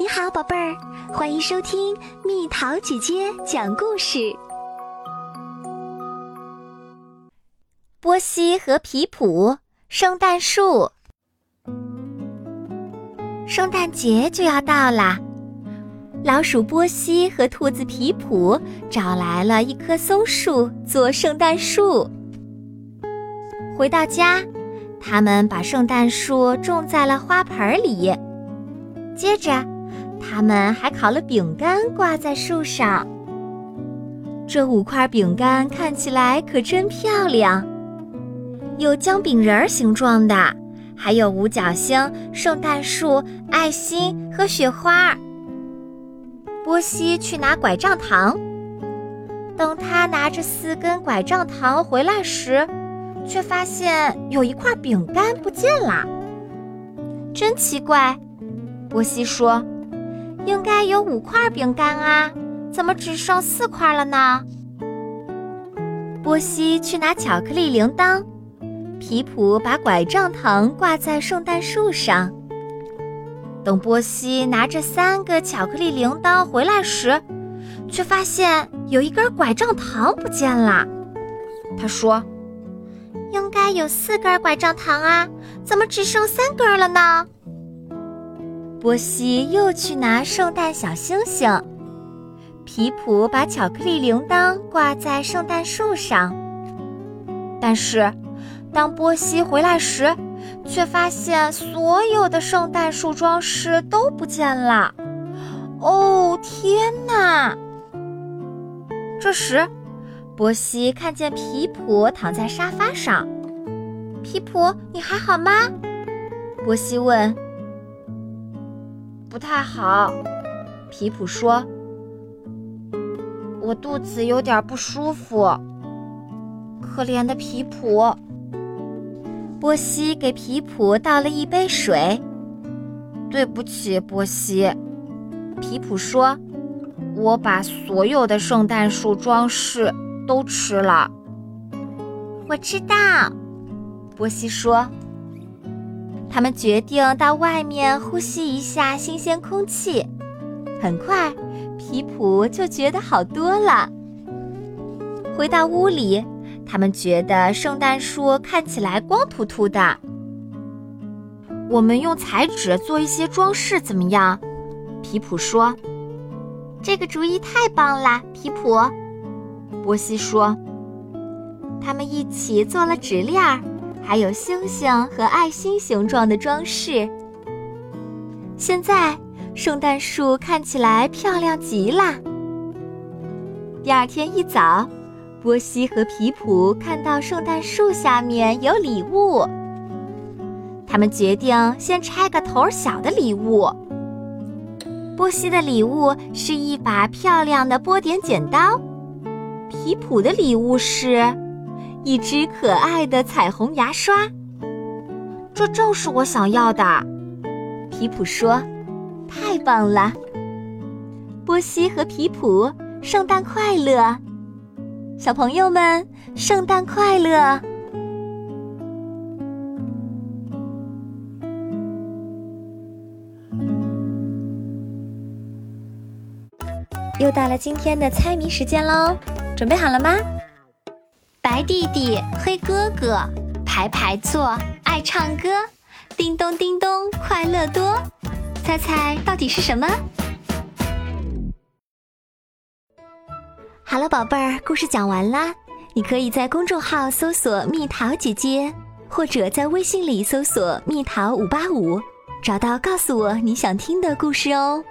你好，宝贝儿，欢迎收听蜜桃姐姐讲故事。波西和皮普，圣诞树。圣诞节就要到啦，老鼠波西和兔子皮普找来了一棵松树做圣诞树。回到家，他们把圣诞树种在了花盆里，接着。他们还烤了饼干，挂在树上。这五块饼干看起来可真漂亮，有姜饼人形状的，还有五角星、圣诞树、爱心和雪花。波西去拿拐杖糖，等他拿着四根拐杖糖回来时，却发现有一块饼干不见了。真奇怪，波西说。应该有五块饼干啊，怎么只剩四块了呢？波西去拿巧克力铃铛，皮普把拐杖糖挂在圣诞树上。等波西拿着三个巧克力铃铛回来时，却发现有一根拐杖糖不见了。他说：“应该有四根拐杖糖啊，怎么只剩三根了呢？”波西又去拿圣诞小星星，皮普把巧克力铃铛挂在圣诞树上。但是，当波西回来时，却发现所有的圣诞树装饰都不见了。哦，天哪！这时，波西看见皮普躺在沙发上。皮普，你还好吗？波西问。不太好，皮普说：“我肚子有点不舒服。”可怜的皮普。波西给皮普倒了一杯水。对不起，波西。皮普说：“我把所有的圣诞树装饰都吃了。”我知道，波西说。他们决定到外面呼吸一下新鲜空气。很快，皮普就觉得好多了。回到屋里，他们觉得圣诞树看起来光秃秃的。我们用彩纸做一些装饰，怎么样？皮普说：“这个主意太棒了。”皮普，波西说：“他们一起做了纸链儿。”还有星星和爱心形状的装饰。现在，圣诞树看起来漂亮极了。第二天一早，波西和皮普看到圣诞树下面有礼物，他们决定先拆个头小的礼物。波西的礼物是一把漂亮的波点剪刀，皮普的礼物是。一支可爱的彩虹牙刷，这正是我想要的。皮普说：“太棒了！”波西和皮普，圣诞快乐！小朋友们，圣诞快乐！又到了今天的猜谜时间喽，准备好了吗？白弟弟，黑哥哥，排排坐，爱唱歌，叮咚叮咚，快乐多。猜猜到底是什么？好了，宝贝儿，故事讲完啦。你可以在公众号搜索“蜜桃姐姐”，或者在微信里搜索“蜜桃五八五”，找到告诉我你想听的故事哦。